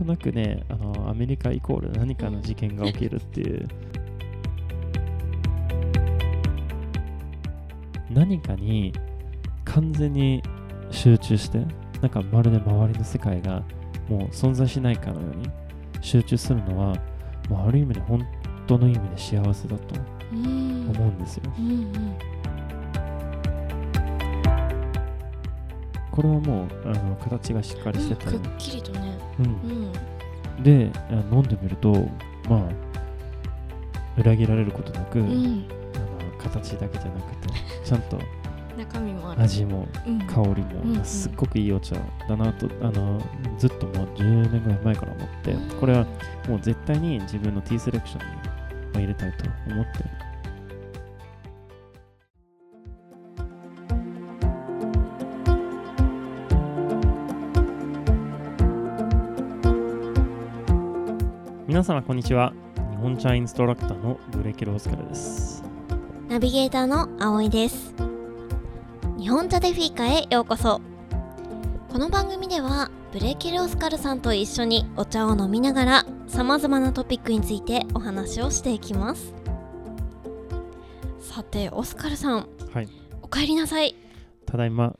となくねあのアメリカイコール何かの事件が起きるっていう。何かに完全に集中してなんかまるで周りの世界がもう存在しないかのように集中するのは、まあ、ある意味で本当の意味で幸せだと思うんですよ。うんうんこれはもうあの形がしっかりしてて、うんくっきりとね。うん。うん。であ飲んでみるとまあ裏切られることなく、うん。あの形だけじゃなくてちゃんと 中身もある。味もうん。香りも、すっごくいいお茶だなとあのずっともう10年ぐらい前から思ってこれはもう絶対に自分のティーセレクションにまあ入れたいと思って皆様こんにちは。日本茶インストラクターのブレーキロースカルです。ナビゲーターの葵です。日本茶でフィーカへようこそ。この番組ではブレーキルオスカルさんと一緒にお茶を飲みながらさまざまなトピックについてお話をしていきます。さてオスカルさんはい。お帰りなさい。ただいま。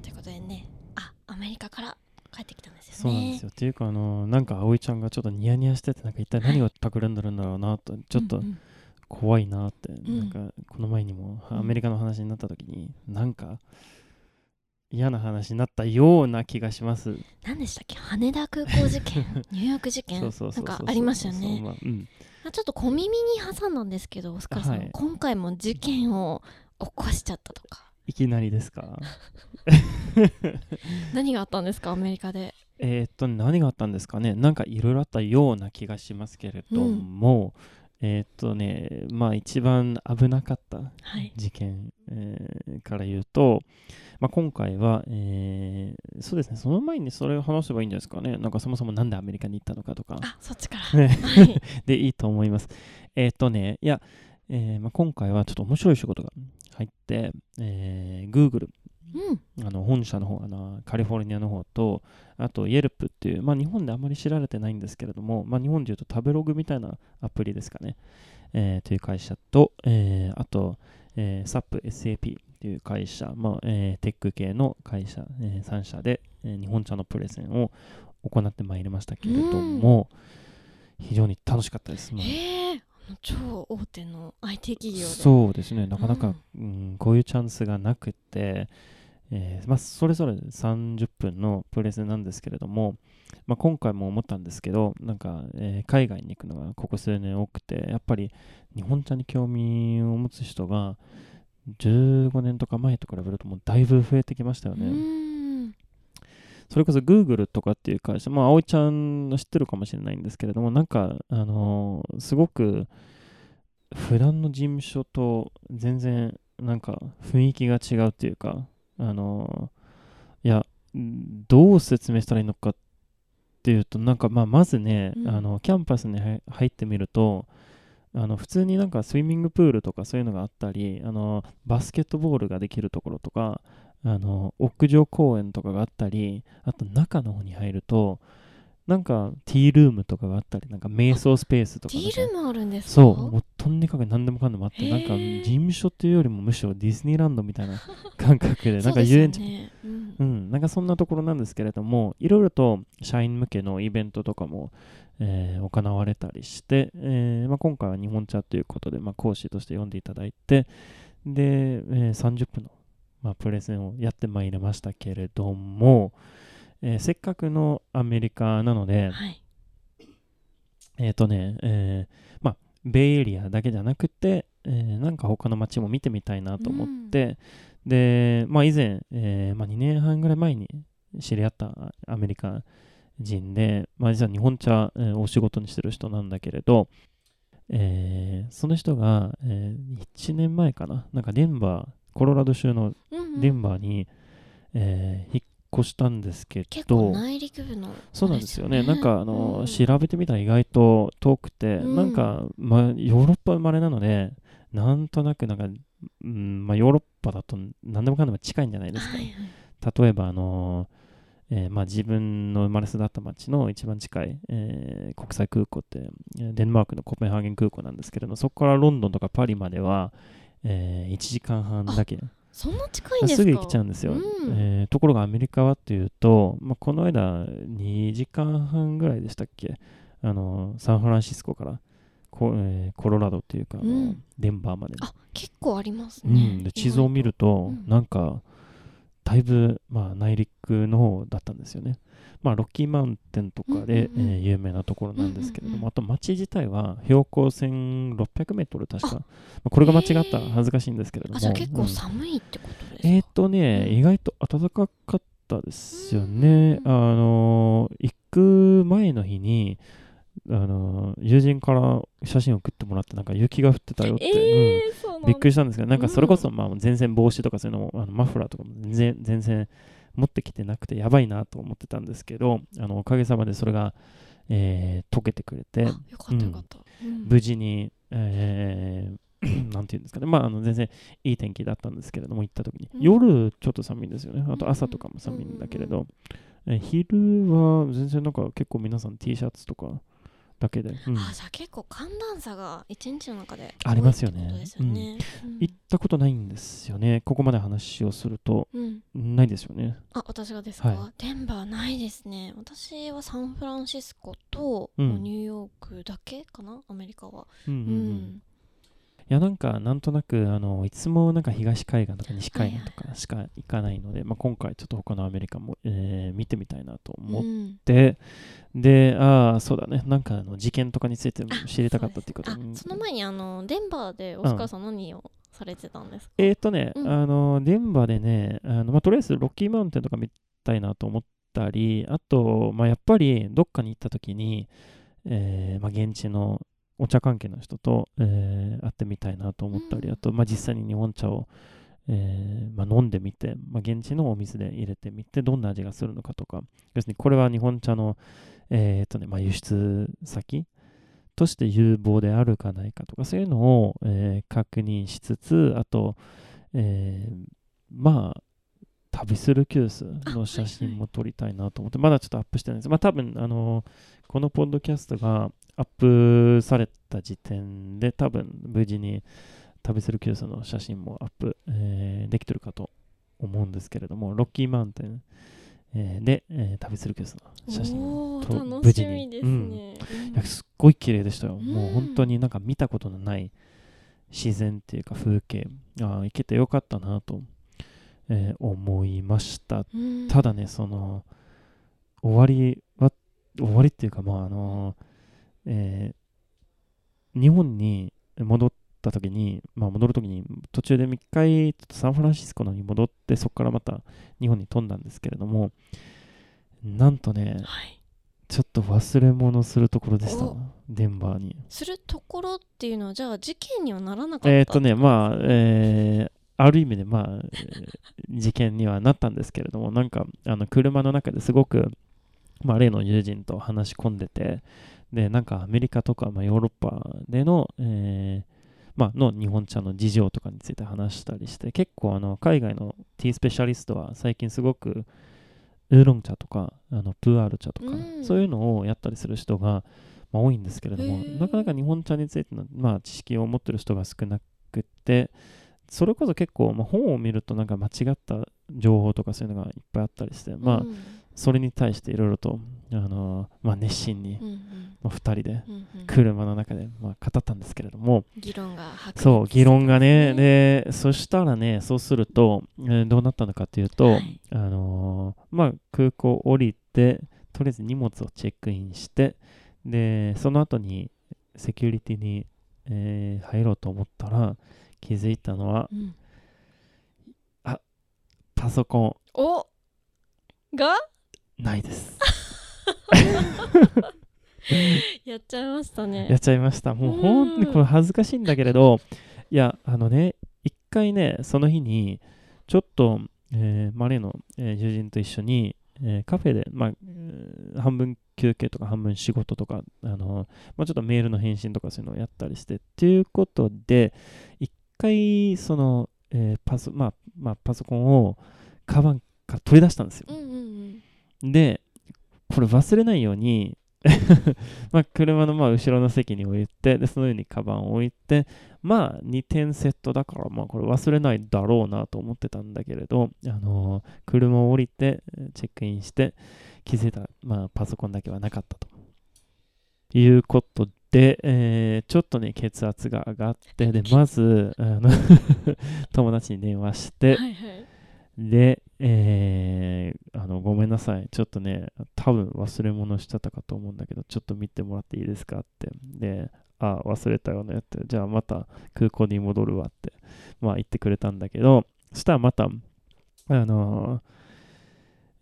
ということでね。あアメリカから帰ってきたんですよね。そうなんですよ。っていうか、あのなんか葵ちゃんがちょっとニヤニヤしてて、なんか一体何を企んでるんだろうなと、ちょっとうん。うん怖いなって、ん。なんかこの前にもうん。アメリカの話になった時に、なんか嫌な話になったような気がします。何でしたっけ？羽田空港事件？ニューヨーク事件？なんかありましたよね。まあうん、あちょっと小耳に挟んだんですけどオスカルさん、はい。今回も事件を起こしちゃったとかいきなりですか？何があったんですか？アメリカで。えーっと、何があったんですかね？なんかいろいろあったような気がしますけれども、えーっとね、まあ一番危なかったはい。事件、えーから言うと、まあ、今回は、えーそうですね、その前にそれを話せばいいんですかね？なんかそもそもなんでアメリカに行ったのかとか、あそっちから。ね。はい。でいいと思います。えーっとね、いや、えーまあ、今回はちょっと面白い仕事が入って、えー Google、うん。あの本社の方あの、カリフォルニアの方と、あと Yelp っていう、まあ、日本であまり知られてないんですけれども、まあ、日本でいうと食べログみたいなアプリですかね、えーという会社と、えーあと、えー SAP、SAP っていう会社、まあえーテック系の会社、え3社で、えー日本茶のプレゼンを行ってまいりましたけれども、非常に楽しかったです。もうへえあの超大手の IT 企業で。そうですね、なかなか、うん。こういうチャンスがなくて、えーまあ、それぞれ30分のプレゼンなんですけれども、まあ、今回も思ったんですけど、なんか、えー海外に行くのがここ数年多くて、やっぱり日本茶に興味を持つ人が15年とか前と比べるともうだいぶ増えてきましたようね。んそれこそ Google とかっていう会社、まあ、葵ちゃんの知ってるかもしれないんですけれども、なんか、あのーすごく、普段の事務所と全然、なんか、雰囲気が違うっていうか、あのーいや、んどう説明したらいいのかっていうと、なんか、まあ、まずね、うん。あの、キャンパスに入入ってみると、あの普通になんかスイミングプールとかそういうのがあったりあのバスケットボールができるところとかあの屋上公園とかがあったりあと中の方に入るとなんかティールームとかがあったりなんか瞑想スペースとかティールームあるんですか？そうもうとにかく何でもかんでもあってなんか事務所っていうよりもむしろディズニーランドみたいな 感覚でなんか遊園地。ねうん。うん、なんかそんなところなんですけれども、いろいろと社員向けのイベントとかも、えー行われたりして、えーまあ、今回は日本茶ということで、まあ、講師として呼んでいただいて、で、えー30分の、まあ、プレゼンをやってまいりましたけれども、えーせっかくのアメリカなので、はい。えっ、とね、えーまあ、ベイエリアだけじゃなくて、えーなんか他の街も見てみたいなと思って、で、まあ、以前、えーまあ、2年半ぐらい前に知り合ったアメリカ人で、まあ、実は日本茶、えーお仕事にしてる人なんだけれど、えーその人が、え1年前かな、なんかデンバー、コロラド州のうんうん。デンバーに、えー引っ越したんですけ結構ど、内陸部のそうなんですよね。なんかあの、うん調べてみたら意外と遠くて、うん。なんか、まあ、ヨーロッパ生まれなので、なんとなくなんか、うんまあ、ヨーロッパだと何でもかんでも近いんじゃないですか。はいはい。例えばあの、えーまあ、自分の生まれ育った町の一番近い、えー国際空港ってえーデンマークのコペンハーゲン空港なんですけれどそこからロンドンとかパリまでは、え1時間半だけ。そんな近いんですか？すぐ行けちゃうんですよ、うん。えーところがアメリカはというと、まあ、この間2時間半ぐらいでしたっけ？あのサンフランシスコからコ,、えーコロラドっていうかうん。デンバーまであ結構ありますうね、ん、で地図を見ると、うん。なんかだいぶ、まあ、内陸の方だったんですよね。まあ、ロッキーマウンテンとかで、うんうんうん。えー有名なところなんですけれども、うんうんうん。あと町自体は標高1600メートル確か、まあ、これが間違ったら恥ずかしいんですけれども、あじゃあ結構うん。寒いってことですか、えーっとね、うん。意外と暖かかったですよね。うんあのー行く前の日に、あのー友人から写真を送ってもらって、なんか雪が降ってたよって、うん。えー、そうなんだびっくりしたんですけど、なんかそれこそ、うまあ、全然帽子とかそういうのも、あのマフラーとかも全然、全然持ってきてなくて、やばいなと思ってたんですけど、あのおかげさまでそれが、えー溶けてくれてかったよかった、うん。無事に、えー なんていうんですかね、まあ、あの全然いい天気だったんですけれども、行った時に、うん。夜ちょっと寒いんですよね、あと朝とかも寒いんだけれど、えー昼は全然なんか結構皆さん T シャツとかだけで、うん。あじゃあ結構寒暖差が一日の中でありますよね。うん。行ったことないんですよね、ここまで話をすると、うん。ないですよね。あ私がですか、はデンバーないですね。私はサンフランシスコと、ニューヨークだけかな？アメリカは。うんいやなんかなんとなくあのいつもなんか東海岸とか西海岸とかしか行かないので、まあ、今回ちょっと他のアメリカも、えー見てみたいなと思っうん。て、でああそうだね。なんかあの事件とかについても知りたかったっていうこと。あその前にあのデンバーでオスカルさん何をされてたんですか、えーっとね、うん。あのデンバーでねあの、まあ、とりあえずロッキーマウンテンとか見たいなと思ったりあと、まあ、やっぱりどっかに行った時に、えーまあ、現地のお茶関係の人と、えー会ってみたいなと思ったり、うん。あと、まあ、実際に日本茶を、えーまあ、飲んでみて、まあ、現地のお水で入れてみてどんな味がするのかとか。要するにこれは日本茶の、えーっとねまあ、輸出先として有望であるかないかとかそういうのを、えー確認しつつあと、えーまあ旅するキュースの写真も撮りたいなと思って、まだちょっとアップしてないです。まあ多分、あのこのポッドキャストがアップされた時点で多分無事に旅するキュースの写真もアップ、えーできてるかと思うんですけれども、ロッキーマウンテン、えーで、えー旅するキュースの写真おとー楽しみですね、いやすっごい綺麗でしたよ。うんもう本当になんか見たことのない自然っていうか風景。ああ、行けてよかったなと、えー思いました。うん。ただね、その、終わりは、終わりっていうか、まあ、あの、えー日本に戻った時に、まあ、戻る時に、途中で1回、ちょっとサンフランシスコの方に戻って、そこからまた日本に飛んだんですけれども、なんとね、はい、ちょっと忘れ物するところでした。お、デンバーに。するところっていうのはじゃあ事件にはならなかったえーっとね、まあ、えーある意味で、まあ、えー事件にはなったんですけれども、なんか、あの車の中ですごく、まあ、例の友人と話し込んでて、で、なんかアメリカとか、まあ、ヨーロッパでの、えーまあ、の日本茶の事情とかについて話したりして、結構あの海外のティースペシャリストは最近すごくウーロン茶とかあのプーアール茶とか、うん。そういうのをやったりする人が、まあ、多いんですけれどもなかなか日本茶についての、まあ、知識を持ってる人が少なくてそれこそ結構、まあ、本を見るとなんか間違った情報とかそういうのがいっぱいあったりして、まあうん。それに対していろいろと、あのまあ、熱心に、うんうん。まあ、2人でうんうん。車の中で、まあ、語ったんですけれども、議論がそう、議論がね、してで、そしたらね、そうすると、えーどうなったのかというと、はい。あのーまあ、空港降りて、とりあえず荷物をチェックインして、で、その後にセキュリティに、えー入ろうと思ったら、気づいたのは、ますねパソコうんおが？ンないです。やっちゃいましたね。やっちゃいました。もう本当にこれ恥ずかしいんだけれど、いや、あのね、一回ね、その日に、ちょっと、えー、マレーの、えー友人と一緒に、えーカフェで、まあ、えー半分休憩とか半分仕事とか、あのまあ、ちょっとメールの返信とかそういうのをやったりして、っていうことで、一回、その、えーパソ、まあ、まあ、パソコンをカバンから取り出したんですよ。うんうんうんでこれ忘れないように まあ車のまあ後ろの席に置いてでその上にカバンを置いてまあ2点セットだからまあこれ忘れないだろうなと思ってたんだけれど、あのー車を降りてチェックインして気づいたら、まあ、パソコンだけはなかったということで、えーちょっとね血圧が上がってでまずあの 友達に電話して、はいはいで、えーあの、ごめんなさい。ちょっとね、多分忘れ物してたかと思うんだけど、ちょっと見てもらっていいですかって。で、あ、忘れたよねって。じゃあまた空港に戻るわって、まあ言ってくれたんだけど、そしたらまた、あの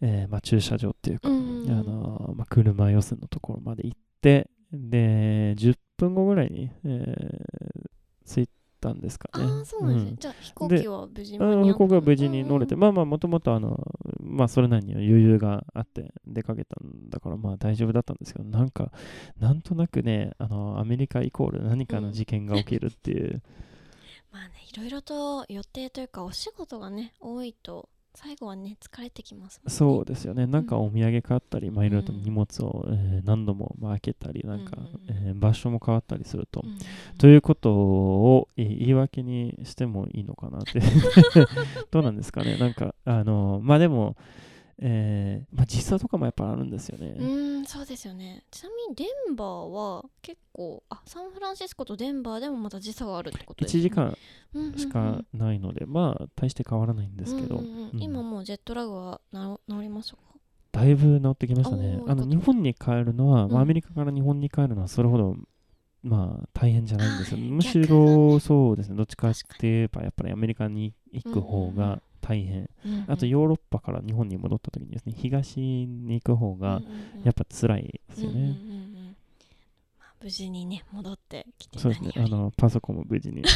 ーえーまあ、駐車場っていうか、うあのーまあ、車寄せのところまで行って、で、10分後ぐらいに、えー着いたんですかね。ああそうなんですね、うん。じゃあ飛行機は無事に合った飛行機は無事に乗れて、うん。まあまあ、もともとあの、まあ、それなりに余裕があって出かけたんだから、まあ大丈夫だったんですけど、なんか、なんとなくね、あの、アメリカイコール何かの事件が起きるっていう、まあねいろいろと予定というかお仕事がね多いと最後はね疲れてきますね。そうですよね、なんかお土産買ったり、まあいろいろとうん。荷物を、えー何度もまあ開けたり、なんか、うんうんうん。えー場所も変わったりすると、うんうんうん。ということをえー言い訳にしてもいいのかなって。どうなんですかね。なんかあのまあでも、えーまあ、時差とかもやっぱあるんですよね、うーんそうですよね。ちなみにデンバーは結構あサンフランシスコとデンバーでもまた時差があるってことです1時間うんうんうん。しかないので、まあ大して変わらないんですけど、うんうんうん。うん。今もうジェットラグはな治りましたか？だいぶ治ってきましたね。あの日本に帰るのは、うん。まあ、アメリカから日本に帰るのはそれほどまあ大変じゃないんですよ、むしろそうですね。どっちかって言えばやっぱりアメリカに行く方が大変、うんうん。あとヨーロッパから日本に戻った時にですね東に行く方がやっぱ辛いですよね、うんうんうんうん。まあ無事にね戻ってきてそうですね。あのパソコンも無事に。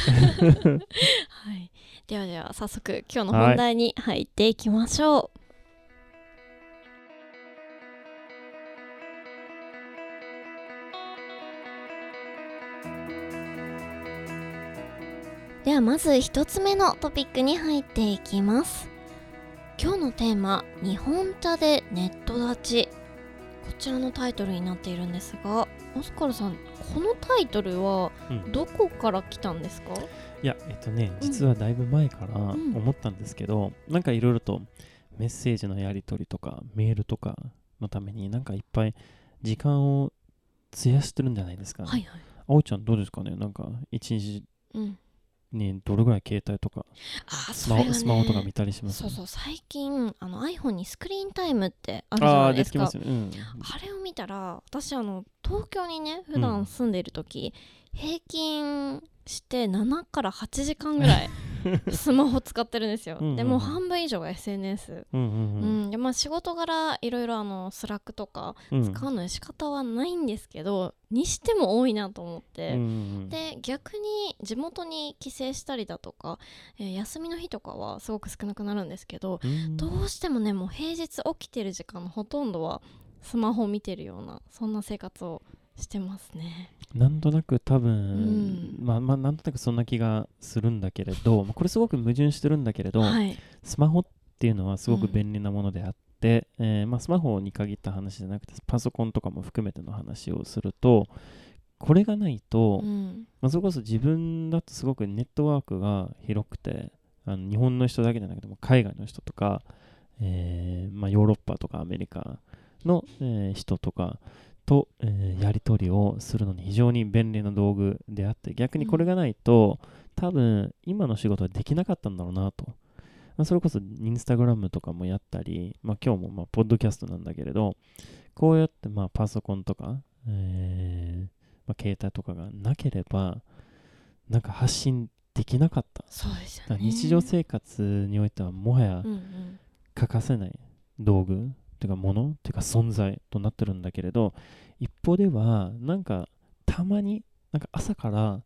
はい、ではでは早速今日の本題に入っていきましょう。ではまず一つ目のトピックに入っていきます。今日のテーマ「日本茶でネット立ち」こちらのタイトルになっているんですがオスカルさんこのタイトルはうん。どこから来たんですか？いやえっとね実はだいぶ前からうん。思ったんですけど、なんかいろいろとメッセージのやり取りとかメールとかのためになんかいっぱい時間を費やしてるんじゃないですか、はいはい。あおちゃんどうですかね？なんか一日うん、にどれぐらい携帯とかあスマね。スマホとか見たりします？そうそう最近あの iPhone にスクリーンタイムってあるじゃあないですか。あすよ。ね、うん、あれを見たら私あの東京にね普段住んでいる時、平均して7から8時間ぐらい スマホ使ってるんですよ。うんうんうん。でもう半分以上が SNS うんうんううん。ん、でまあ仕事柄いろいろあの Slack とかうん。使うのに仕方はないんですけど、にしても多いなと思って、うんうんで逆に地元に帰省したりだとか、えー休みの日とかはすごく少なくなるんですけど、うん。どうしてもねもう平日起きてる時間のほとんどはスマホを見てるようなそんな生活をしてますね。なんとなく多分、ん。まあまあなんとなくそんな気がするんだけれど、まあこれすごく矛盾してるんだけれど、はい、スマホっていうのはすごく便利なものであって、えーまあ、スマホに限った話じゃなくてパソコンとかも含めての話をするとこれがないと、うん。まあ、それこそ自分だとすごくネットワークが広くてあの日本の人だけじゃなくても海外の人とか、えーまあ、ヨーロッパとかアメリカの、えー人とかと、えーやり取りをするのに非常に便利な道具であって逆にこれがないと、多分今の仕事はできなかったんだろうなと。まあ、それこそインスタグラムとかもやったり、まあ、今日もまあポッドキャストなんだけれどこうやってまあパソコンとか、えーまあ、携帯とかがなければなんか発信できなかった。そうです日常生活においてはもはや欠かせない道具。っていうかものっていうか存在となってるんだけれど一方ではなんかたまになんか朝から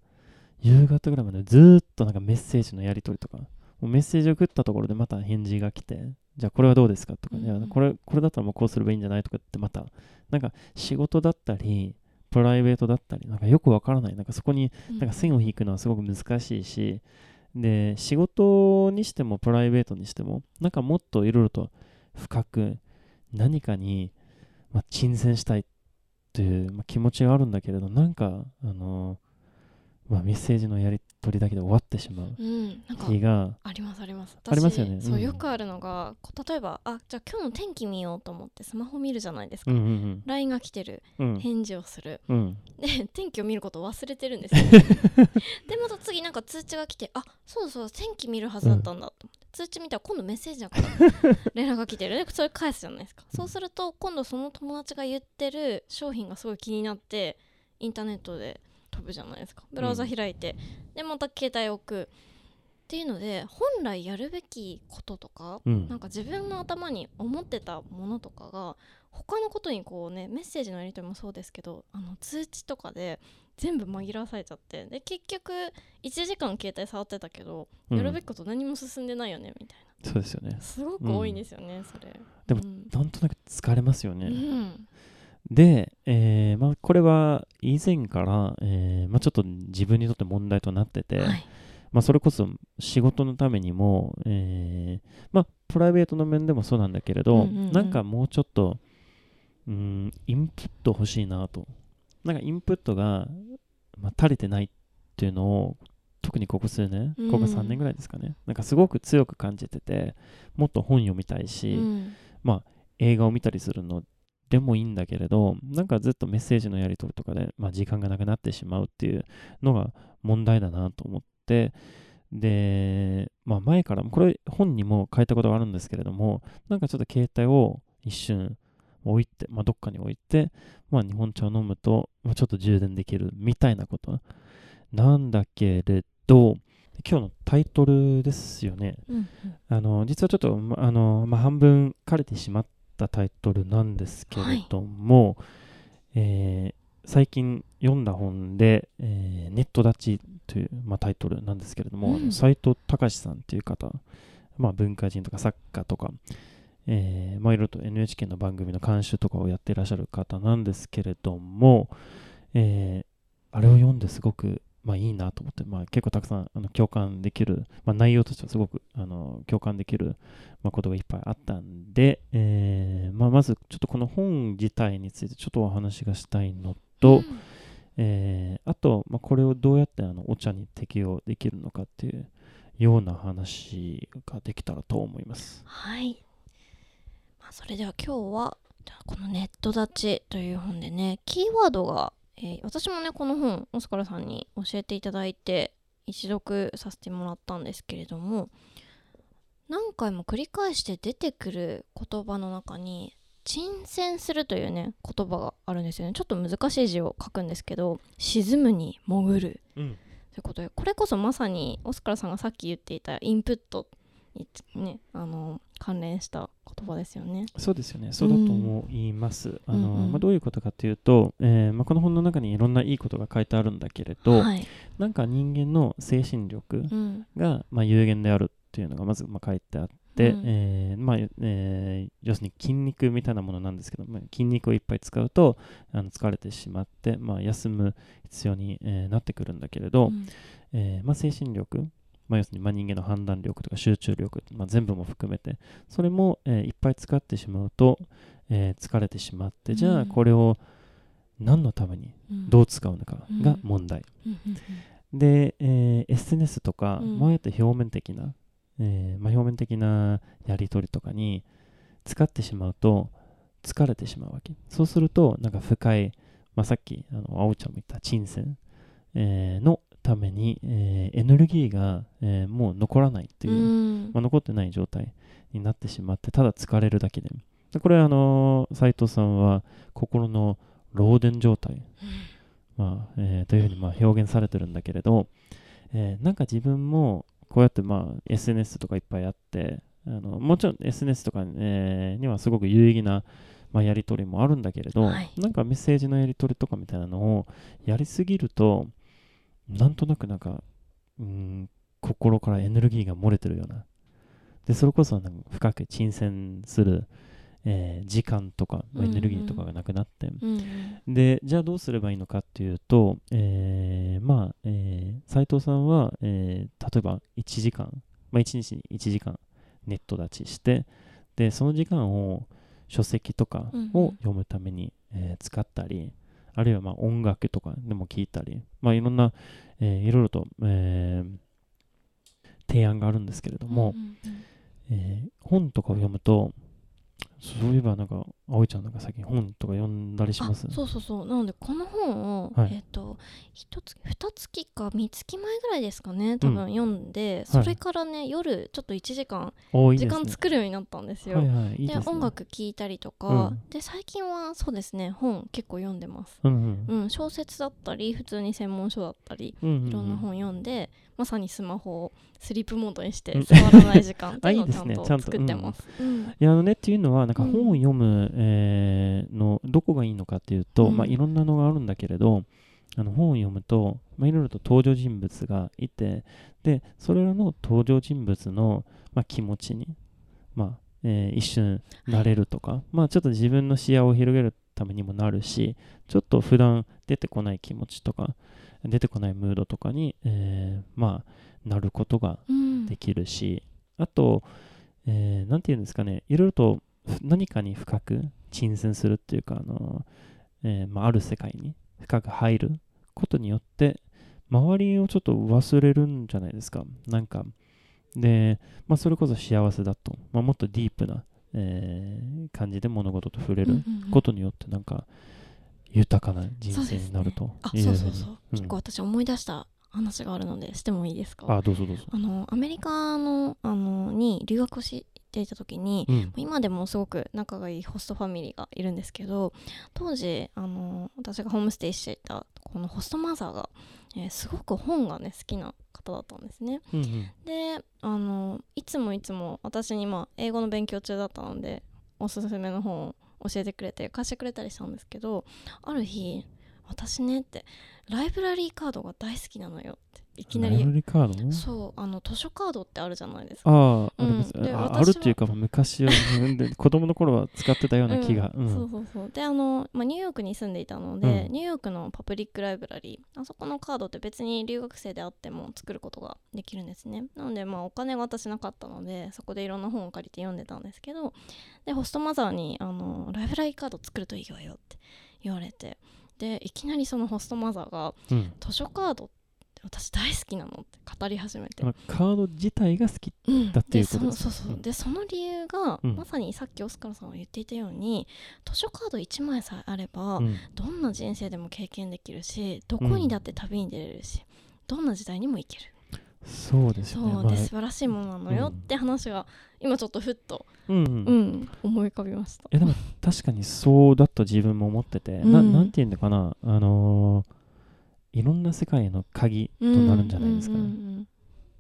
夕方ぐらいまでずーっとなんかメッセージのやり取りとかもうメッセージを送ったところでまた返事が来てじゃあこれはどうですかとか、うんこれこれだったらもうこうすればいいんじゃないとかってまたなんか仕事だったりプライベートだったりなんかよくわからない。なんかそこにうん。なんか線を引くのはすごく難しいし、で、仕事にしてもプライベートにしても、なんかもっといろいろと深く何かに、まあ、沈潜したいっていう、まあ、気持ちがあるんだけれどなんかあのまあ、メッセージのやり取りだけで終わってしまううんなんありますあります。ありますよね。そう、うん。よくあるのが例えばあじゃあ今日の天気見ようと思ってスマホ見るじゃないですか、うんうん LINE が来てる。返事をする。うん。で天気を見ることを忘れてるんですよ。でまた次なんか通知が来てあそうそう天気見るはずだったんだと思って、通知見たら今度メッセージだから 連絡が来てる。でそれ返すじゃないですか。そうすると今度その友達が言ってる商品がすごい気になってインターネットで飛ぶじゃないですか。ブラウザ開いて、でまた携帯置く。っていうので本来やるべきこととかうん。なんか自分の頭に思ってたものとかが他のことにこうねメッセージのやり取りもそうですけどあの通知とかで全部紛らわされちゃって。で結局1時間携帯触ってたけど、うん。やるべきこと何も進んでないよねみたいそうですよね。なすごく多いんですよね、それ。でもうん。なんとなく疲れますよね、うん。で、えーまあ、これは以前から、えーまあ、ちょっと自分にとって問題となってて、はい。まあ、それこそ仕事のためにも、えーまあ、プライベートの面でもそうなんだけれど、うんうんうん。なんかもうちょっと、うん、インプット欲しいなと。なんかインプットが、まあ、足りてないっていうのを、特にここ数年、うん。ここ3年ぐらいですかね、なんかすごく強く感じてて、もっと本読みたいし、うん。映画を見たりするのでもいいんだけれど、なんかずっとメッセージのやり取りとかで、まあ、時間がなくなってしまうっていうのが問題だなと思って、で、まあ、前から、これ本にも書いたことがあるんですけれども、なんかちょっと携帯を一瞬置いて、まあ、どっかに置いて、まあ、日本茶を飲むと、まあ、ちょっと充電できるみたいなこと。なんだけれど、今日のタイトルですよね。うんあの実はちょっと、まあのまあ、半分枯れてしまったタイトルなんですけれども、えー最近読んだ本で、えーネット立ちという、まあ、タイトルなんですけれども、うん。藤隆さんという方、まあ、文化人とか作家とか、えーまあ、いろいろと NHK の番組の監修とかをやっていらっしゃる方なんですけれども、えーあれを読んですごく、まあ、いいなと思って、まあ、結構たくさんあの共感できる、まあ、内容としてはすごくあの共感できる、まあ、ことがいっぱいあったんで、えーまあ、まずちょっとこの本自体についてちょっとお話がしたいのと、えーあと、まあ、これをどうやってあのお茶に適用できるのかっていうような話ができたらと思います。はい、まあ、それでは今日はじゃあこの「ネット立ち」という本でねキーワードが、えー私もねこの本オスカルさんに教えていただいて一読させてもらったんですけれども何回も繰り返して出てくる言葉の中に沈潜するというね言葉があるんですよね。ちょっと難しい字を書くんですけど沈むに潜るうん、ということでこれこそまさにオスカルさんがさっき言っていたインプットにねあの関連した言葉ですよね。そうですよね、そうだと思います。あのうんうん。まあ、どういうことかというと、えーまあ、この本の中にいろんないいことが書いてあるんだけれど、はい。なんか人間の精神力うん。が、まあ、有限であるっていうのがまず、まあ、書いてあって、うん。えーまあえー要するに筋肉みたいなものなんですけど、まあ、筋肉をいっぱい使うとあの疲れてしまって、まあ、休む必要に、えーなってくるんだけれど、うん。えーまあ、精神力、まあ、要するにまあ人間の判断力とか集中力、まあ、全部も含めてそれも、えーいっぱい使ってしまうと、えー疲れてしまってじゃうんあこれを何のためにうん。どう使うのかが問題、で、えー SNS とか、うん。まあ、あえて表面的な、えーまあ、表面的なやり取りとかに使ってしまうと疲れてしまうわけ。そうするとなんか深い、まあ、さっきあの青ちゃんも言った沈潜、えーのために、えーエネルギーが、えーもう残らないっていうう、ん。まあ、残ってない状態になってしまってただ疲れるだけで。でこれあの斉藤さんは心の漏電状態まあえーというふうにまあ表現されてるんだけれど、えーなんか自分もこうやってまあ SNS とかいっぱいあってあのもちろん SNS とか、えーにはすごく有意義な、まあ、やり取りもあるんだけれど、はい。なんかメッセージのやり取りとかみたいなのをやりすぎるとなんとなくなんかうん心からエネルギーが漏れてるような。でそれこそなんか深く沈潜する、えー時間とかまあエネルギーとかがなくなって、うんで、じゃあどうすればいいのかっていうと、えーまあ、えー斉藤さんは、えー例えば1時間、まあ、1日に1時間ネット立ちして、で、その時間を書籍とかうんうん。を読むために、えー使ったりあるいはまあ音楽とかでも聞いたり、まあ、いろんな、えーいろいろと、えー提案があるんですけれども、うんうんうん。えー本とかを読むとそういえばなんか葵ちゃんなんか最近本とか読んだりします？あそうそうそう。なのでこの本を、はい。えっ、と一月二月か三月前ぐらいですかね多分読んで、それからね夜ちょっと1時間ね。間作るようになったんですよ。はいはいいいでね。音楽聴いたりとか、うん。で最近はそうですね本結構読んでます、うんうん。うん、小説だったり普通に専門書だったりうんうんうん。いろんな本読んで、まさにスマホをスリープモードにしてうん。触らない時間っていうのをちゃんと 作ってます。うん。いやあのねっていうのはなんかうん。本を読む、えーのどこがいいのかっていうと、うん。まあ、いろんなのがあるんだけれどあの本を読むと、まあ、いろいろと登場人物がいてでそれらの登場人物の、まあ、気持ちに、まあえー一瞬なれるとか、まあ、ちょっと自分の視野を広げるためにもなるしちょっと普段出てこない気持ちとか出てこないムードとかに、えーまあ、なることがうんできるし、あと、えーていうんですかね、いろいろとふ何かに深く沈潜するっていうか、あのえーまあ、ある世界に深く入ることによって、周りをちょっと忘れるんじゃないですか。なんか、で、まあ、それこそ幸せだと、まあ、もっとディープな、えー感じで物事と触れるうんうんうんことによって、なんか、豊かな人そうですね。生になるとあいうふに。そううそうそう、うん。結構私思い出した話があるのでしてもいいですか？あ、どうぞどうぞ。あのアメリカのあのに留学をしていた時に、うん。今でもすごく仲がいいホストファミリーがいるんですけど当時あの私がホームステイしていたこのホストマザーが、えーすごく本がね好きな方だったんですね。うんうん。であのいつもいつも私にまあ英語の勉強中だったのでおすすめの本を教えてくれて貸してくれたりしたんですけどある日私ねってライブラリーカードが大好きなのよって。いきなり。ライブラリーカード？そうあの図書カードってあるじゃないですか。あうん。あるっていうか、まあ昔は、子供の頃は使ってたような気が。うん。そうそうそう。であの、まあ、ニューヨークに住んでいたので、うん。ニューヨークのパブリックライブラリーあそこのカードって別に留学生であっても作ることができるんですね。なのでまあお金が私なかったのでそこでいろんな本を借りて読んでたんですけどでホストマザーにあのライブラリーカード作るといいわよって言われてでいきなりそのホストマザーがうん。図書カードって私大好きなのって語り始めて。カード自体が好き。うんだっていうことですそのそうそう、う。んでその理由が、うん。まさにさっきオスカルさんが言っていたように図書カード1枚さえあれば、うん。どんな人生でも経験できるしどこにだって旅に出れるし、どんな時代にも行ける。そうですよね。素晴らしいものなのようん。って話が今ちょっとふっと、うんうん。うん思い浮かびました。えでも確かにそうだと自分も思ってて、なうん。なんていうのかな、あのーいろんな世界への鍵となるんじゃないですかね。うんうんうん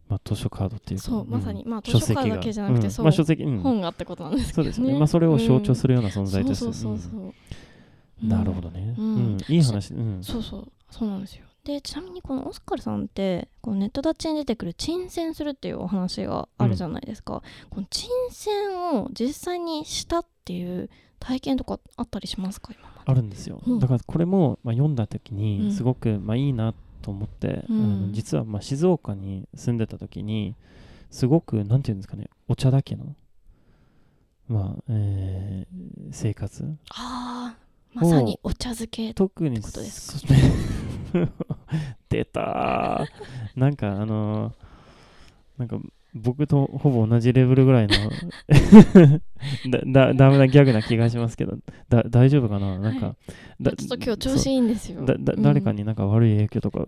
まあ、図書カードっていうか。そう、んまさに。まあ図書カードだけじゃなくて、うんそう、まあ書籍、うん。本がってことなんですけどね。そうですね。まあそれを象徴するるような存在ですそうそうそうなるほどね。ううん。ん。いい話。うん。そうそう。そうなんですよでちなみにこのオスカルさんってこうネットダッチに出てくる沈潜するっていうお話があるじゃないですか、この沈潜を実際にしたっていう体験とかあったりしますか今あるんですよ、うん。だからこれも、まあ、読んだ時うん。にすごく、まあ、いいなと思って、うん。実はまあ静岡に住んでた時にすごくなんていうんですかねお茶だけの、まあえー生活ああまさにお茶漬け特にことですそ 出たー。なんかあのーなんか僕とほぼ同じレベルぐらいの だだダメなギャグな気がしますけどだ大丈夫かな？なんか、はだちょっと今日調子いいんですよ。だだうん。誰かになんか悪い影響とか、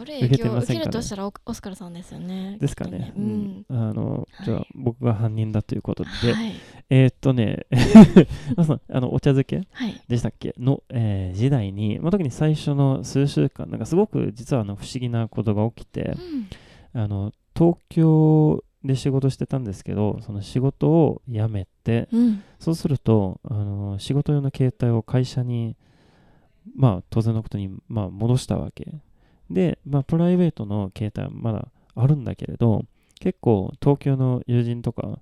悪い影響を受けるとしたらオオスカルさんですよね。ですかね。きっとうん。あのじゃあはい僕が犯人だということで、はいえーっとね あのお茶漬けはい。でしたっけ？の、えー時代に、まあ、特に最初の数週間なんかすごく実はあの不思議なことが起きてうん。あの東京で仕事してたんですけどその仕事を辞めてうん。そうするとあの仕事用の携帯を会社にまあ当然のことに、まあ、戻したわけ。で、まあ、プライベートの携帯はまだあるんだけれど結構東京の友人とか、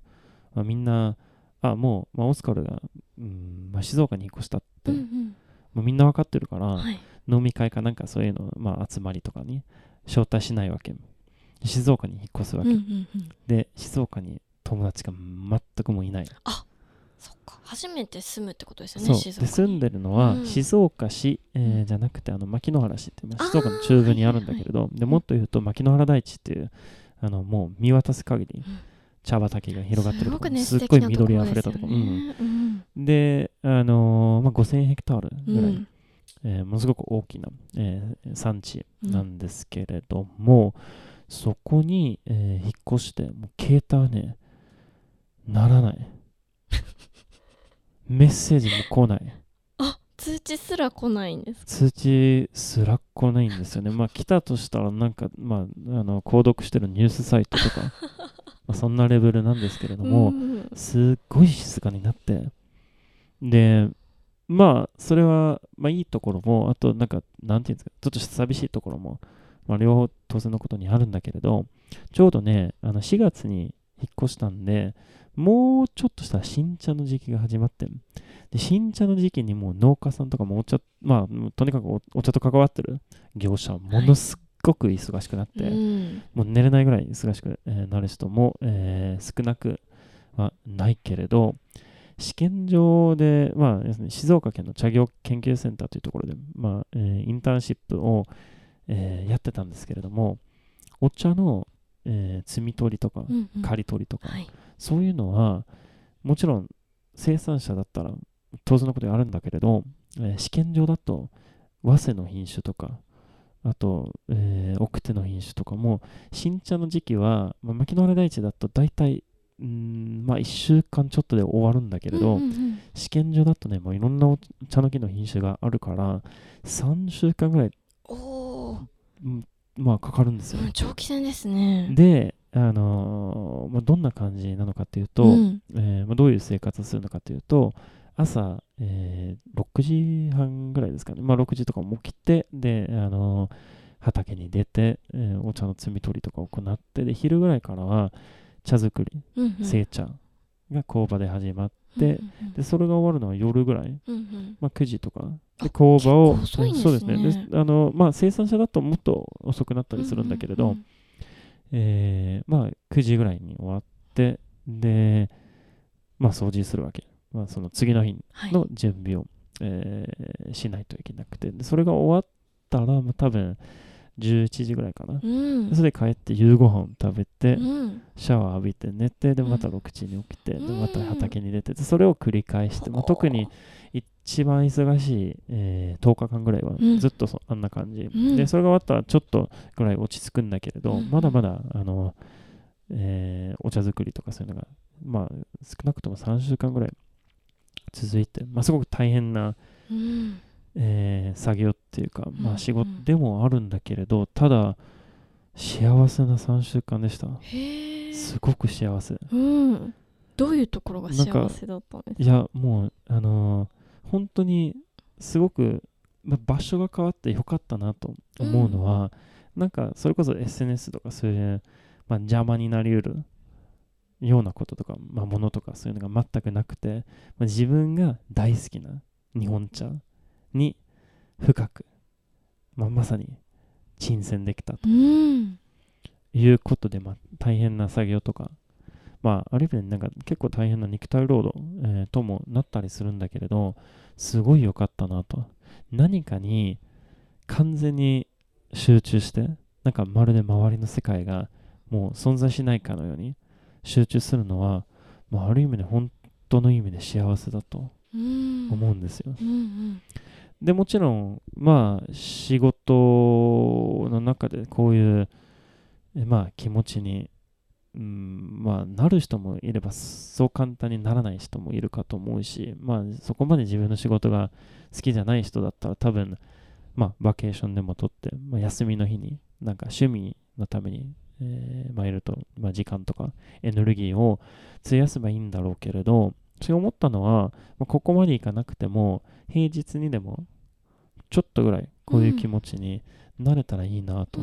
まあ、みんなあもう、まあ、オスカルが、うんまあ、静岡に引っ越したって、うんうん。もうみんな分かってるから、はい。飲み会かなんかそういうの、まあ、集まりとかに招待しないわけ。静岡に引っ越すわけ、うんうんうん。で静岡に友達が全くもういない。あそっか。初めて住むってことですよね静岡住んでるのはうん。静岡市、えーうん。じゃなくてあの牧之原市って静岡の中部にあるんだけれど、でもっと言うと牧之原大地っていうあのもう見渡す限りうん茶畑が広がってるところ、すっごい緑あふれたところ、であのーまあ、5000ヘクタールぐらい、うん。えーものすごく大きな、えー産地なんですけれども、そこに、えー引っ越してもう携帯はねならない。メッセージも来ない。あ通知すら来ないんですか？通知すら来ないんですよね。まあ来たとしたらなんか、まあ、あの購読してるニュースサイトとか まあそんなレベルなんですけれども、うん。すっごい静かになってでまあそれはまあいいところもあとなんかなんていうんですかちょっと寂しいところも、まあ、両方当然のことにあるんだけれどちょうどねあの4月に引っ越したんでもうちょっとしたら新茶の時期が始まってで新茶の時期にもう農家さんとかもお茶まあとにかくおお茶と関わってる。業者はものすっごく忙しくなって、うん。もう寝れないぐらい忙しく、えーなる人も、えー少なくはないけれど、試験場で、まあ、要するに静岡県の茶業研究センターというところで、まあえーインターンシップを、えーやってたんですけれども、お茶の、えー摘み取りとか、うんうん。刈り取りとか、はいそういうのは、もちろん生産者だったら当然のことがあるんだけれど、えー試験場だと早生の品種とか、あと、えー奥手の品種とかも、新茶の時期は、まあ、牧之原大地だと大体、んまあ、1週間ちょっとで終わるんだけれど、うんうんうん。試験場だとね、もういろんなお茶の木の品種があるから、3週間ぐらい、まあ、かかるんですよ。うん長期戦ですね。で、あのーまあ、どんな感じなのかっていうと、うん。えーまあ、どういう生活をするのかというと朝、えー6時半ぐらいですかね、まあ、6時とかも起きてで、あのー畑に出て、えーお茶の摘み取りとかを行ってで昼ぐらいからは茶作り、うんうん。製茶が工場で始まって、うんうんでそれが終わるのは夜ぐらい、うんうん。まあ、9時とか。あで工場をそうですね。であの、まあ、生産者だともっと遅くなったりするんだけれど、うんうんえーまあ、9時ぐらいに終わって、で、まあ、掃除するわけ。まあ、その次の日はいの準備を、えーしないといけなくて、でそれが終わったら、まあ、多分11時ぐらいかな。うん。でそれで帰って夕ご飯食べて、うん。シャワー浴びて寝て、で、またうん6時に起きて、で、うん。また畑に出て、でそれを繰り返して、まあ、特に一番忙しい、えー10日間ぐらいはうん。ずっとそあんな感じ、ん。でそれが終わったらちょっとぐらい落ち着くんだけれど、うん。まだまだあの、えーお茶作りとかそういうのが、まあ、少なくとも3週間ぐらい続いて、まあ、すごく大変な、うんえー作業っていうか、まうんあ、仕事でもあるんだけれどただ幸せな3週間でした。すごく幸せ。うん。どういうところが幸せだったんですか？いやもうあのー本当にすごく、まあ、場所が変わってよかったなと思うのは、なんかそれこそ SNS とかそういう、まあ、邪魔になりうるようなこととか、まあ、ものとかそういうのが全くなくて、まあ、自分が大好きな日本茶に深く、まあ、まさに沈潜できたと。うん。いうことで、まあ、大変な作業とか、まあ、ある意味でなんか結構大変な肉体労働、えーともなったりするんだけれど、すごい良かったなと。何かに完全に集中して、なんかまるで周りの世界がもう存在しないかのように集中するのは、まあ、ある意味で本当の意味で幸せだとうん。思うんですよ。うんうんでもちろんまあ仕事の中でこういうまあ気持ちに、うん、まあなる人もいればそう簡単にならない人もいるかと思うしまあそこまで自分の仕事が好きじゃない人だったら多分まあバケーションでも取って、まあ、休みの日になんか趣味のために、えーまあいると、まあ、時間とかエネルギーを費やせばいいんだろうけれど私が思ったのは、まあ、ここまでいかなくても平日にでもちょっとぐらいこういう気持ちになれたらいいなと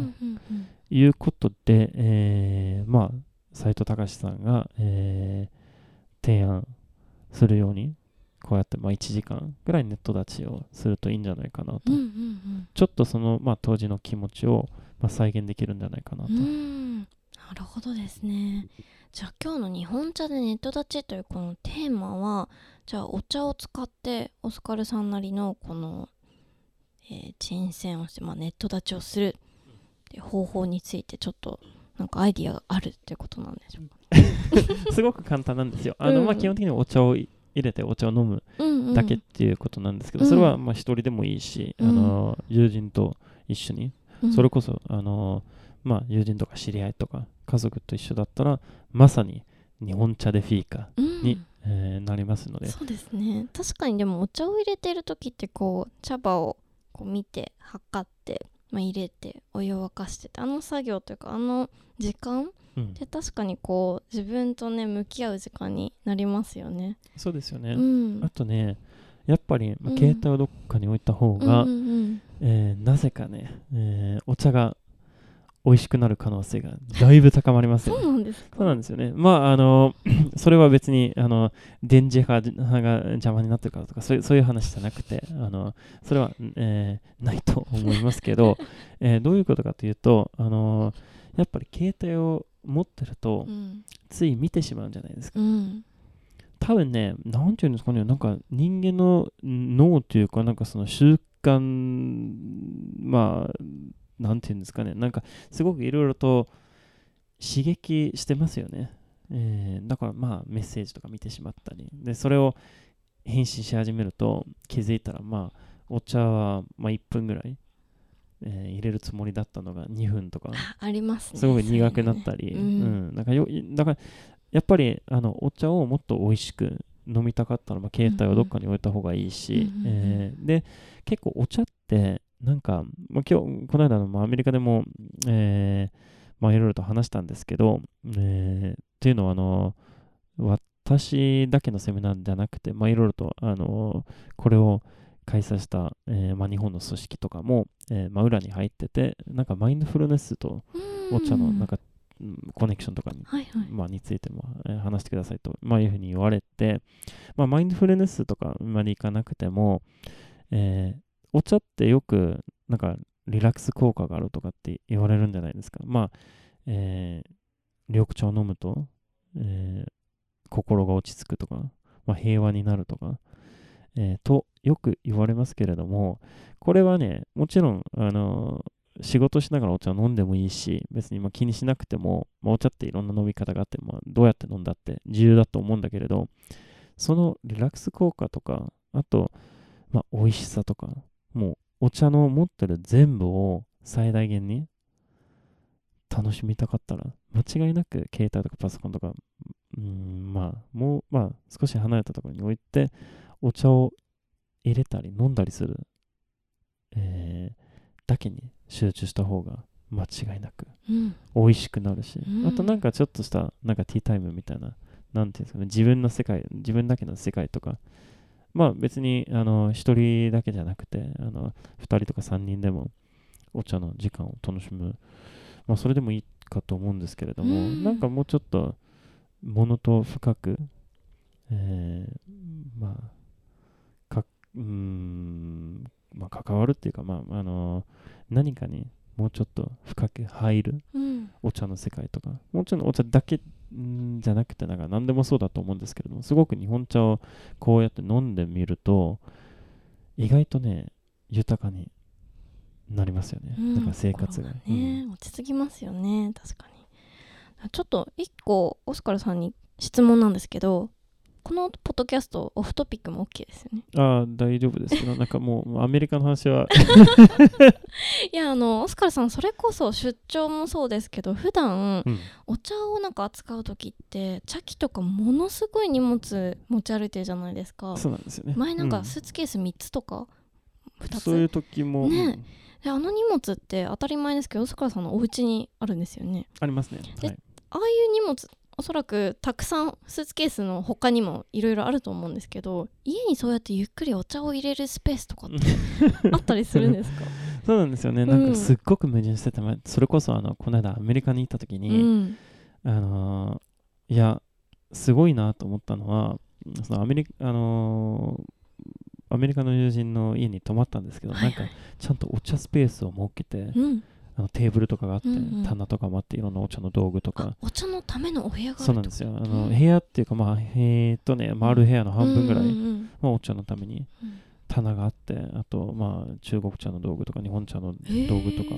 いうことで、えーまあ斉藤隆さんが、えー提案するようにこうやってまあ1時間ぐらいネット立ちをするといいんじゃないかなと、ちょっとその、まあ、当時の気持ちを、まあ、再現できるんじゃないかなと、なるほどですね。じゃあ今日の日本茶でネット立ちというこのテーマはじゃあお茶を使ってオスカルさんなりのこの、えー、人選をして、まあ、ネット立ちをするって方法についてちょっとなんかアイディアがあるってことなんでしょうか？すごく簡単なんですよ。あの、うん。まあ、基本的にお茶を入れてお茶を飲むうんうん。だけっていうことなんですけど、うん。それはまあ一人でもいいし、うん。あの友人と一緒に、うん。それこそあの、まあ、友人とか知り合いとか家族と一緒だったらまさに日本茶でフィーカうん。に、えーなりますので。そうですね。確かにでもお茶を入れてる時ってこう茶葉をこう見て測って、まあ、入れてお湯を沸かしててあの作業というかあの時間うん。って確かにこう自分とね向き合う時間になりますよね。そうですよね、うん。あとねやっぱり、まあうん。携帯をどっかに置いた方が、うんうんうん。えーなぜかね、えーお茶が美味しくなる可能性がだいぶ高まりますよねそうなんですか？そうなんですよね。まあ、あの、それは別に、あの、電磁波波が邪魔になってるからとか、そういうそういう話じゃなくて、あの、それは、えーないと思いますけど、えーどういうことかというと、あの、やっぱり携帯を持ってるとう、んつい見てしまうんじゃないですか。うん多分ね、なんていうんですかね、なんか人間の脳というか、なんかその習慣、まあ、なんていうんですかね、なんかすごくいろいろと刺激してますよね。えーだからまあメッセージとか見てしまったり、で、それを返信し始めると気づいたら、まあ、お茶はまあ1分ぐらい、えー入れるつもりだったのが2分とか、あありますね。すごく苦くなったり、そうん。なんかよだからやっぱりあのお茶をもっと美味しく飲みたかったら、まあ、携帯をどっかに置いた方がいいし、うんうん。えーで結構お茶ってなんか、まあ、今日この間の、まあ、アメリカでも、えーまあ、いろいろと話したんですけど、えーっていうのはあの私だけのセミナーじゃなくて、まあ、いろいろとあのこれを開催した、えーまあ、日本の組織とかも、えーまあ、裏に入っててなんかマインドフルネスとうんお茶のなんか、うんコネクションとかに,、はいはい。まあ、についても、えー話してくださいと、まあ、いうふうに言われて、まあ、マインドフルネスとかまでいかなくても、えーお茶ってよくなんかリラックス効果があるとかって言われるんじゃないですか。まあ、えー緑茶を飲むと、えー心が落ち着くとか、まあ、平和になるとか、えーとよく言われますけれども、これはね、もちろん、あの仕事しながらお茶を飲んでもいいし、別にま気にしなくても、まあ、お茶っていろんな飲み方があって、まあ、どうやって飲んだって自由だと思うんだけれど、そのリラックス効果とか、あと、まあ、美味しさとか、もうお茶の持ってる全部を最大限に楽しみたかったら、間違いなく携帯とかパソコンとか、うん、まあ、もう、まあ、少し離れたところに置いて、お茶を入れたり飲んだりする、えーだけに集中した方が間違いなくうん。美味しくなるし、うん。あとなんかちょっとしたなんかティータイムみたいな、なんていうんですかね、自分の世界、自分だけの世界とか、まあ別にあの一人だけじゃなくて、あの二人とか三人でもお茶の時間を楽しむ、まあそれでもいいかと思うんですけれども、うん。なんかもうちょっとものと深く、えーまあ、かうーん、まあ、関わるっていうか、まあ、あの何かにもうちょっと深く入るうん。お茶の世界とか、もちろんお茶だけんじゃなくて、なんか何でもそうだと思うんですけれども、すごく日本茶をこうやって飲んでみると、意外とね、豊かになりますよね。うんなんか生活が。心ね、落ち着きますよね確かにちょっと一個オスカルさんに質問なんですけどこのポッドキャストオフトピックも OK ですよね。うんああ、大丈夫ですけど、なんかもうアメリカの話は、いやあのオスカルさんそれこそ出張もそうですけど普段うん。お茶をなんか扱う時って茶器とかものすごい荷物持ち歩いてるじゃないですか。そうなんですよね。前なんうん。かスーツケース3つとか2つ、そういう時も、ねうん。であの荷物って当たり前ですけどオスカルさんのお家にあるんですよね。ありますね。ではい、ああいう荷物おそらくたくさんスーツケースの他にもいろいろあると思うんですけど家にそうやってゆっくりお茶を入れるスペースとかってあったりするんですか？そうなんですよね。なん。うんかすっごく矛盾してて、まそれこそあのこの間アメリカに行った時うに、ん。あのーいや、すごいなと思ったのは、そのアメリカ、あのーアメリカの友人の家に泊まったんですけど、はいはい。なんかちゃんとお茶スペースを設けて、うんあのテーブルとかがあって、うんうん。棚とかもあっていろんなお茶の道具とあかお茶のためのお部屋があるそうなんですよ。あの、うん部屋っていうかまあえーっとね回る部屋の半分ぐらい、うんうんまあ、お茶のためにうん。棚があってあとまあ中国茶の道具とか日本茶の道具とか。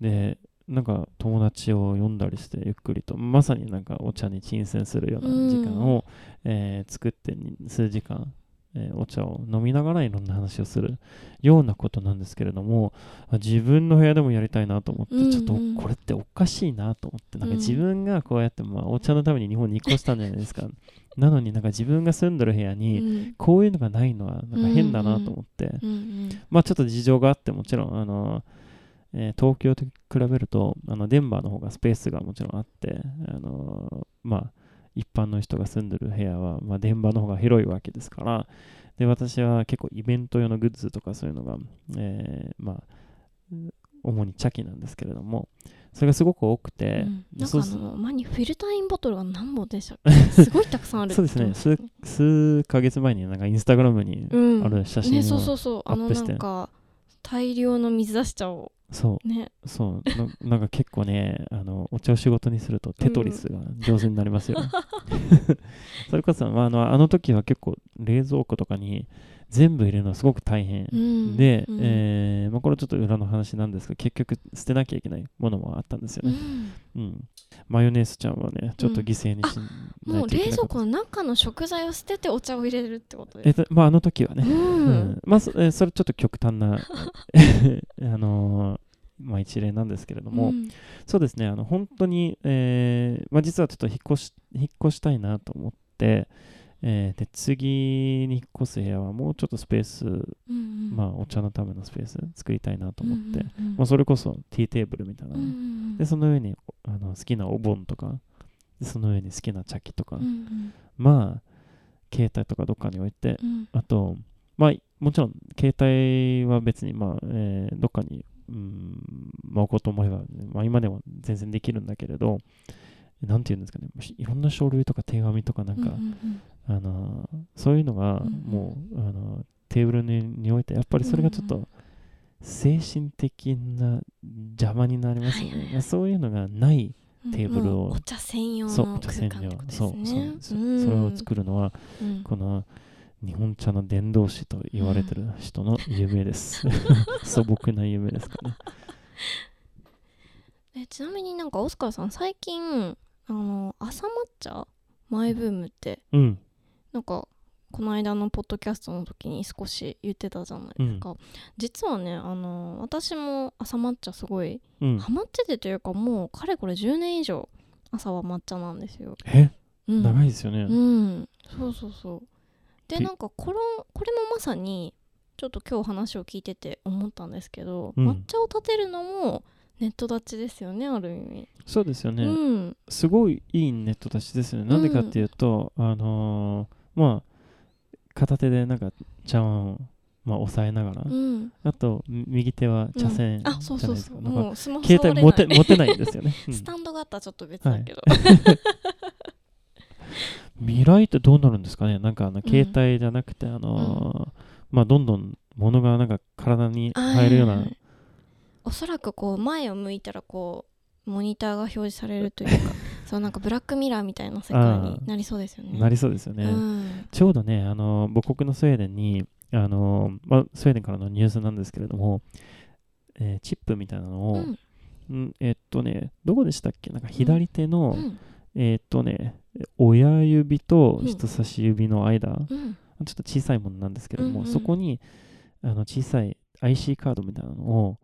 でなんか友達を呼んだりしてゆっくりとまさになんかお茶に沈泉するような時間を、えー作ってに数時間、えーお茶を飲みながらいろんな話をするようなことなんですけれどもあ自分の部屋でもやりたいなと思って、うんうん。ちょっとこれっておかしいなと思ってなんかうん。自分がこうやってまあお茶のために日本に引っ越したんじゃないですか。なのになんか自分が住んでる部屋うにん。こういうのがないのはなんか変だなと思って、うんうんまあちょっと事情があってもちろんあの、えー東京と比べるとあのデンバーの方がスペースがもちろんあってあのまあ一般の人が住んでる部屋は、まあ、デンバーの方が広いわけですからで私は結構イベント用のグッズとかそういうのが、えーまあ主に茶器なんですけれどもそれがすごく多くて、うん。なんかあの前にフィルターインボトルが何本でしたっけ？すごいたくさんある そうですね。言ってました数ヶ月前になんかインスタグラムにうん。ある写真を、ねそうそうそう。あのなアップして。んか大量の水出し茶をそう。ね。そう。ななんか結構ね あのお茶を仕事にするとテトリスが上手になりますよ、それこそ、まあ、あのあの時は結構冷蔵庫とかに全部入れるのはすごく大変、うん。で、うん。えーまあ、これちょっと裏の話なんですが結局捨てなきゃいけないものもあったんですようね、ん。うん。マヨネーズちゃんはねちょっと犠牲にしなもいう。冷蔵庫の中の食材を捨ててお茶を入れるってことですえっとまああの時はね、ううんん。まあそえーそれちょっと極端な あのーまあ、一例なんですけれども、うん。そうですね、あの本当に、えーまあ、実はちょっと引っ越し引っ越したいなと思って、えーで次に引っ越す部屋はもうちょっとスペース、うんうん。まあ、お茶のためのスペース作りたいなと思って、うんうんうんまあ、それこそティーテーブルみたいな、うんうん。でその上にあの好きなお盆とかでその上に好きな茶器とか、うんうん。まあ携帯とかどっかに置いてうん。あとまあもちろん携帯は別にまあ、えーどっかにうんまあ置こうと思えば、まあ、今でも全然できるんだけれどなんていうんですかね。いろんな書類とか手紙とかなんか、あのそういうのがうんもう、あのテーブルにに置いてやっぱりそれがちょっと精神的な邪魔になりますよね、そういうのがないうんテーブルをお茶専用そうおの茶専用空間ってことですそうそうそれを作るのはうん。この日本茶の伝道師と言われてる人の夢です。素朴な夢ですかね。えちなみになんかオスカーさん最近あの朝抹茶？マイブームって。うん。なんかこの間のポッドキャストの時に少し言ってたじゃないですか、実はねあの私も朝抹茶すごいうん。ハマっててというかもうかれこれ10年以上朝は抹茶なんですよ、え？うん、長いですよね。うん。そうそうそう。でてなんかこれこれもまさにちょっと今日話を聞いてて思ったんですけど、うん。抹茶を立てるのもネット立ちですよねある意味、そうですよね。うん。すごいいいネット立ちですよね。なんでかっていうと、あのーまあ、片手でなんか茶碗を、まあ、押さえながら、うん。あとみ右手は茶筅じゃないあそうそうですか。そうもうスマホ携帯持て持てないんですよね。うん。スタンドがあったらちょっと別だけど、未来ってどうなるんですかね？なんかあの携帯じゃなくて、あのーまあどんどん物がなんか体に入るような、おそらくこう前を向いたらこうモニターが表示されるというか そうなんかブラックミラーみたいな世界になりそうですよね。なりそうですよね。うん。ちょうどね、あの母国のスウェーデンに、あのまあ、スウェーデンからのニュースなんですけれども、えーチップみたいなのを、うん。んえっとね、どこでしたっけ？なんか左手の、うん。えっとね、親指とうん。人差し指の間、うん。ちょっと小さいものなんですけれども、うんうんそこにあの小さい IC カードみたいなのを、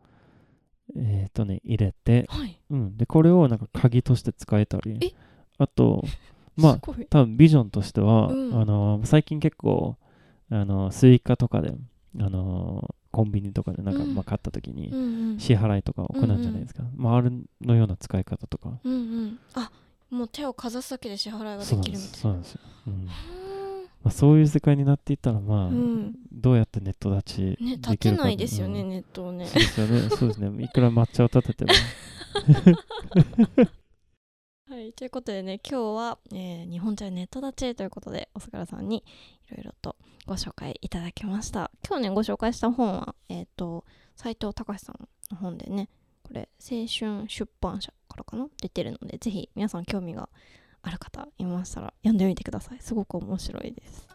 えっとね、入れて、はい。うん、でこれをなんか鍵として使えたり。え、あと、まあ多分ビジョンとしては、うん。あの最近結構あの Suica とかであのコンビニとかでなんか、うん。まあ、買った時にうんうん。支払いとか行うんじゃないですか、まあ、あれのような使い方とか。うんうん。あもう手をかざすだけで支払いができるみたいな。す。そうなんですよ、うんまあ、そういう世界になっていったらまあ、うん。どうやってネット立ちねで立てきるかないですよね、うんネットをね。そうですよね。そうですね。いくら抹茶を立てても。はいということでね今日は、えー日本茶ネット立ちということでおすからさんにいろいろとご紹介いただきました。今日ねご紹介した本はえっ、と斉藤隆さんの本でねこれ青春出版社からかな？出てるのでぜひ皆さん興味がある方いましたら読んでみてください。すごく面白いです。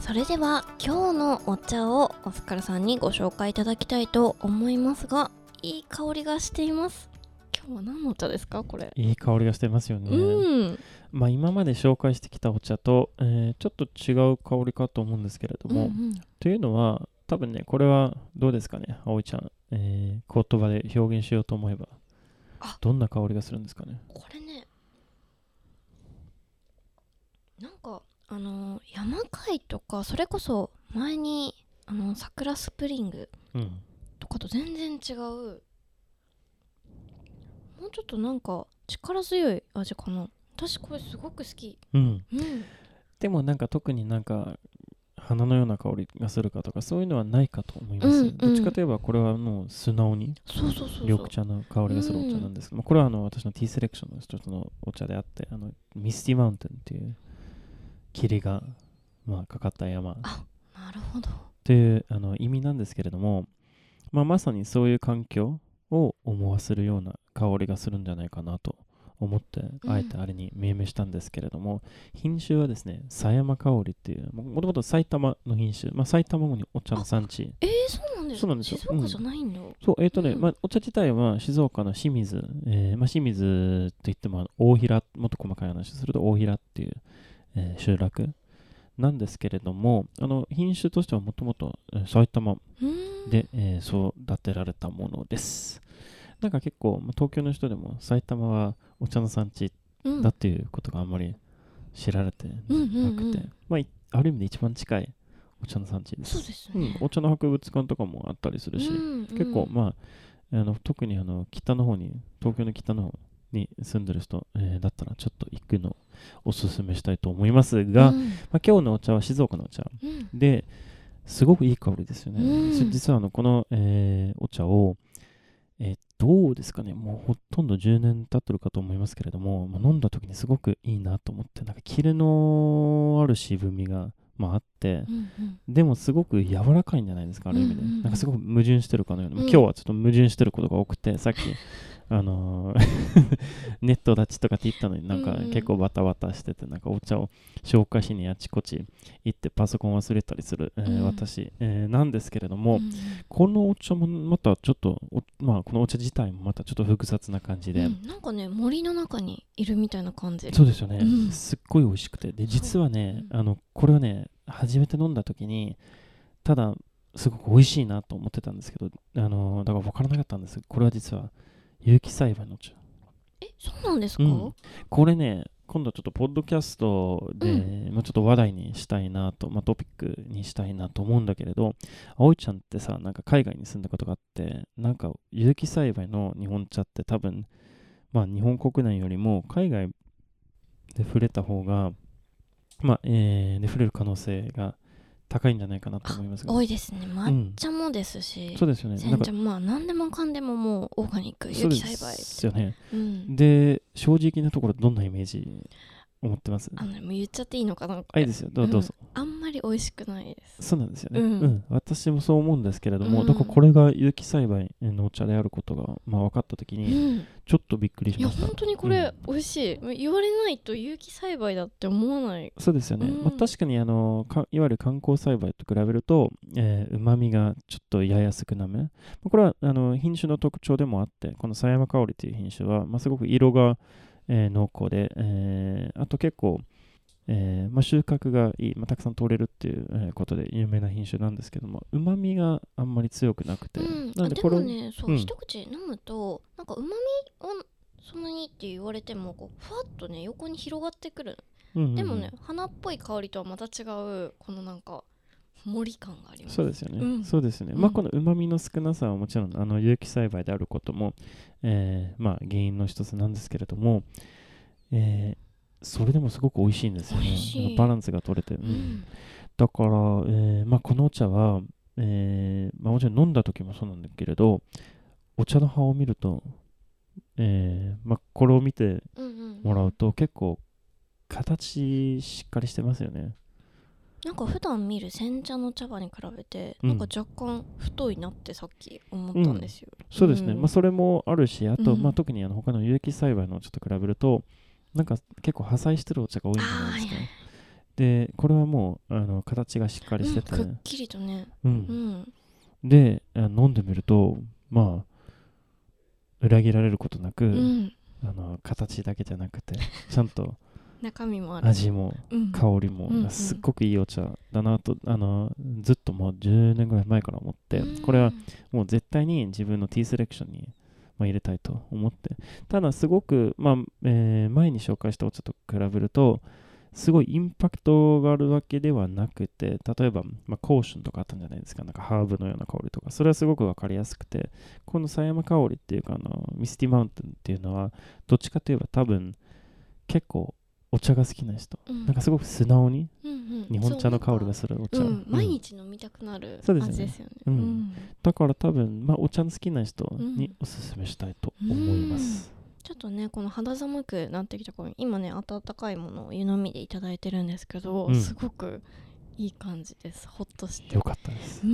それでは今日のお茶をオスカルさんにご紹介いただきたいと思いますがいい香りがしています。今日は何のお茶ですか？これ。いい香りがしてますよね、うん。まあ今まで紹介してきたお茶と、えーちょっと違う香りかと思うんですけれども、うんうん。というのは多分ねこれはどうですかね葵ちゃん、えー言葉で表現しようと思えば。あ。どんな香りがするんですかね。これねなんかあの山海とかそれこそ前にあの桜スプリングうん。とかと全然違う。もうちょっとなんか力強い味かな。私これすごく好き。うん。うん。でもなんか特になんか花のような香りがするかとかそういうのはないかと思います、うんうん。どっちかといえばこれはもう素直に緑茶の香りがするお茶なんですけど、まあこれはあの私のティーセレクションの一つのお茶であってあのミスティマウンテンっていう霧が、まあ、かかった山。なるほど。というあの意味なんですけれども、まあ、まさにそういう環境を思わせるような香りがするんじゃないかなと思って、うん。あえてあれに命名したんですけれども、品種はですね、狭山香りっていう、ももともと埼玉の品種、まあ、埼玉にお茶の産地。えー、そうなんです。そうなんですよ。静岡じゃないんだ、そう、えっ、とね、うん。まあ、お茶自体は静岡の清水、えーまあ、清水といっても、大平、もっと細かい話をすると大平っていう、えー集落なんですけれども、あの品種としてはもともとえー埼玉うーん。で、えー育てられたものです。なんか結構、まあ東京の人でも埼玉はお茶の産地うん。だっていうことがあんまり知られてなくて、うんうんうん。まあ、いある意味で一番近いお茶の産地です。そうですうんね、お茶の博物館とかもあったりするし、うんうん。結構、まあ、あの特にあの北の方に、東京の北の方に住んでる人、えーだったらちょっと行くのをおすすめしたいと思いますが、うん。まあ、今日のお茶は静岡のお茶。うん。ですごくいい香りですよね。実はあのこの、えーお茶を、えーどうですかね、もうほとんど10年経ってるかと思いますけれども、まあ飲んだ時にすごくいいなと思って、なんかキレのある渋みが、まあ、あって、うんうん。でもすごく柔らかいんじゃないですか、ある意味で。うんうんうん。なんかすごく矛盾してるかのような、うん。今日はちょっと矛盾してることが多くて、さっき、あのー ネット立ちとかって言ったのになんか結構バタバタしてて、なんかお茶を紹介しにあちこち行ってパソコン忘れたりする、えーうん。私、えーなんですけれども、うん。このお茶もまたちょっと、おまあこのお茶自体もまたちょっと複雑な感じで、うん。なんかね森の中にいるみたいな感じ。そうですよね、うん。すっごい美味しくて。で実はね、うんあのこれはね初めて飲んだ時にただすごく美味しいなと思ってたんですけどあのだから分からなかったんです。これは実は有機栽培のお茶。えそうなんですか、うん。これね今度ちょっとポッドキャストで、まあ、ちょっと話題にしたいなと、まあ、トピックにしたいなと思うんだけれど葵ちゃんってさなんか海外に住んだことがあってなんか有機栽培の日本茶って多分まあ日本国内よりも海外で触れた方がまあえーで触れる可能性が高いんじゃないかなと思いますが多いですね。抹茶もですし、そうですよね。煎茶もまあ何でもかんでももうオーガニック有機栽培。すよね。うん。で正直なところどんなイメージ？思ってます。あのねもう言っちゃっていいのかなあいいですよ。どうどうぞ、あんまり美味しくないです。そうなんですよね、ううん。ん私もそう思うんですけれども、うん。だからこれが有機栽培のお茶であることが、まあ、分かった時うにん。ちょっとびっくりしいやました、本当にこれ美味しい、言われないと有機栽培だって思わない。そうですよね、うん。まあ、確かにあのかいわゆる観光栽培と比べるとうまみがちょっとやや少なめ。まあこれはあの品種の特徴でもあってこの狭山香りという品種は、まあ、すごく色が、えー濃厚で、えーあと結構えーまあ、収穫がいい、まあ、たくさん取れるっていう、えーことで有名な品種なんですけどもうまみがあんまり強くなくて、うん、あでなのでこれをもねそう、うん。一口飲むとなんかうまみをそんなにって言われてもこうふわっとね横に広がってくる、うんうんうん。でもね花っぽい香りとはまた違うこのなんか森感があります。そうですよね、うん。そうですよね、うん。まあこのうまみの少なさはもちろんあの有機栽培であることも、えーまあ、原因の一つなんですけれども、えーそれでもすごく美味しいんですよね。バランスが取れて、ううん。んだから、えーまあ、このお茶は、えーまあ、もちろん飲んだ時もそうなんだけれどお茶の葉を見ると、えーまあ、これを見てもらうと結構形しっかりしてますよねなんか普段見る煎茶の茶葉に比べて、うん。なんか若干太いなってさっき思ったんですよ、そうですね、うん。まあ、それもあるしあと、うん。まあ、特にあの他の有機栽培のちょっと比べるとなんか結構破砕してるお茶が多いんじゃないですか、あーはいはい。でこれはもうあの形がしっかりしてて、うんくっきりとね。うん。うん。であ飲んでみるとまあ裏切られることなく、うん。あの形だけじゃなくてちゃんと中身も味もうん。香りも、すっごくいいお茶だなとあのずっともう10年ぐらい前から思って、うん。これはもう絶対に自分のティーセレクションに、まあ、入れたいと思って。ただすごく、まあえー前に紹介したお茶と比べるとすごいインパクトがあるわけではなくて例えば、まあ、コーションとかあったんじゃないですか。なんかハーブのような香りとか。それはすごく分かりやすくてこの狭山香りっていうかあのミスティマウンテンっていうのはどっちかといえば多分結構お茶が好きな人、うん。なんかすごく素直にうんうん。日本茶の香りがすするお茶、うん、うん。毎日飲みたくなるそうですよね。味ですよね。うん。だから多分、まあ、お茶の好きな人にうん。おすすめしたいと思います、ちょっとねこの肌寒くなってきた頃今ね温かいものを湯飲みでいただいてるんですけど、うん。すごくいい感じです。ほっとして。よかったです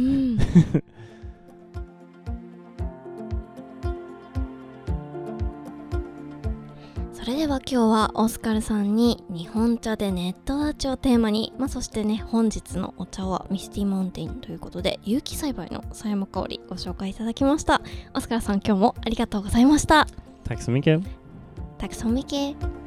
それでは今日はオスカルさんに日本茶でネットアーチをテーマに、まあ、そしてね本日のお茶はミスティマウンテンということで有機栽培の狭山香りご紹介いただきました。オスカルさん今日もありがとうございました。Tack så mycket. Tack så mycket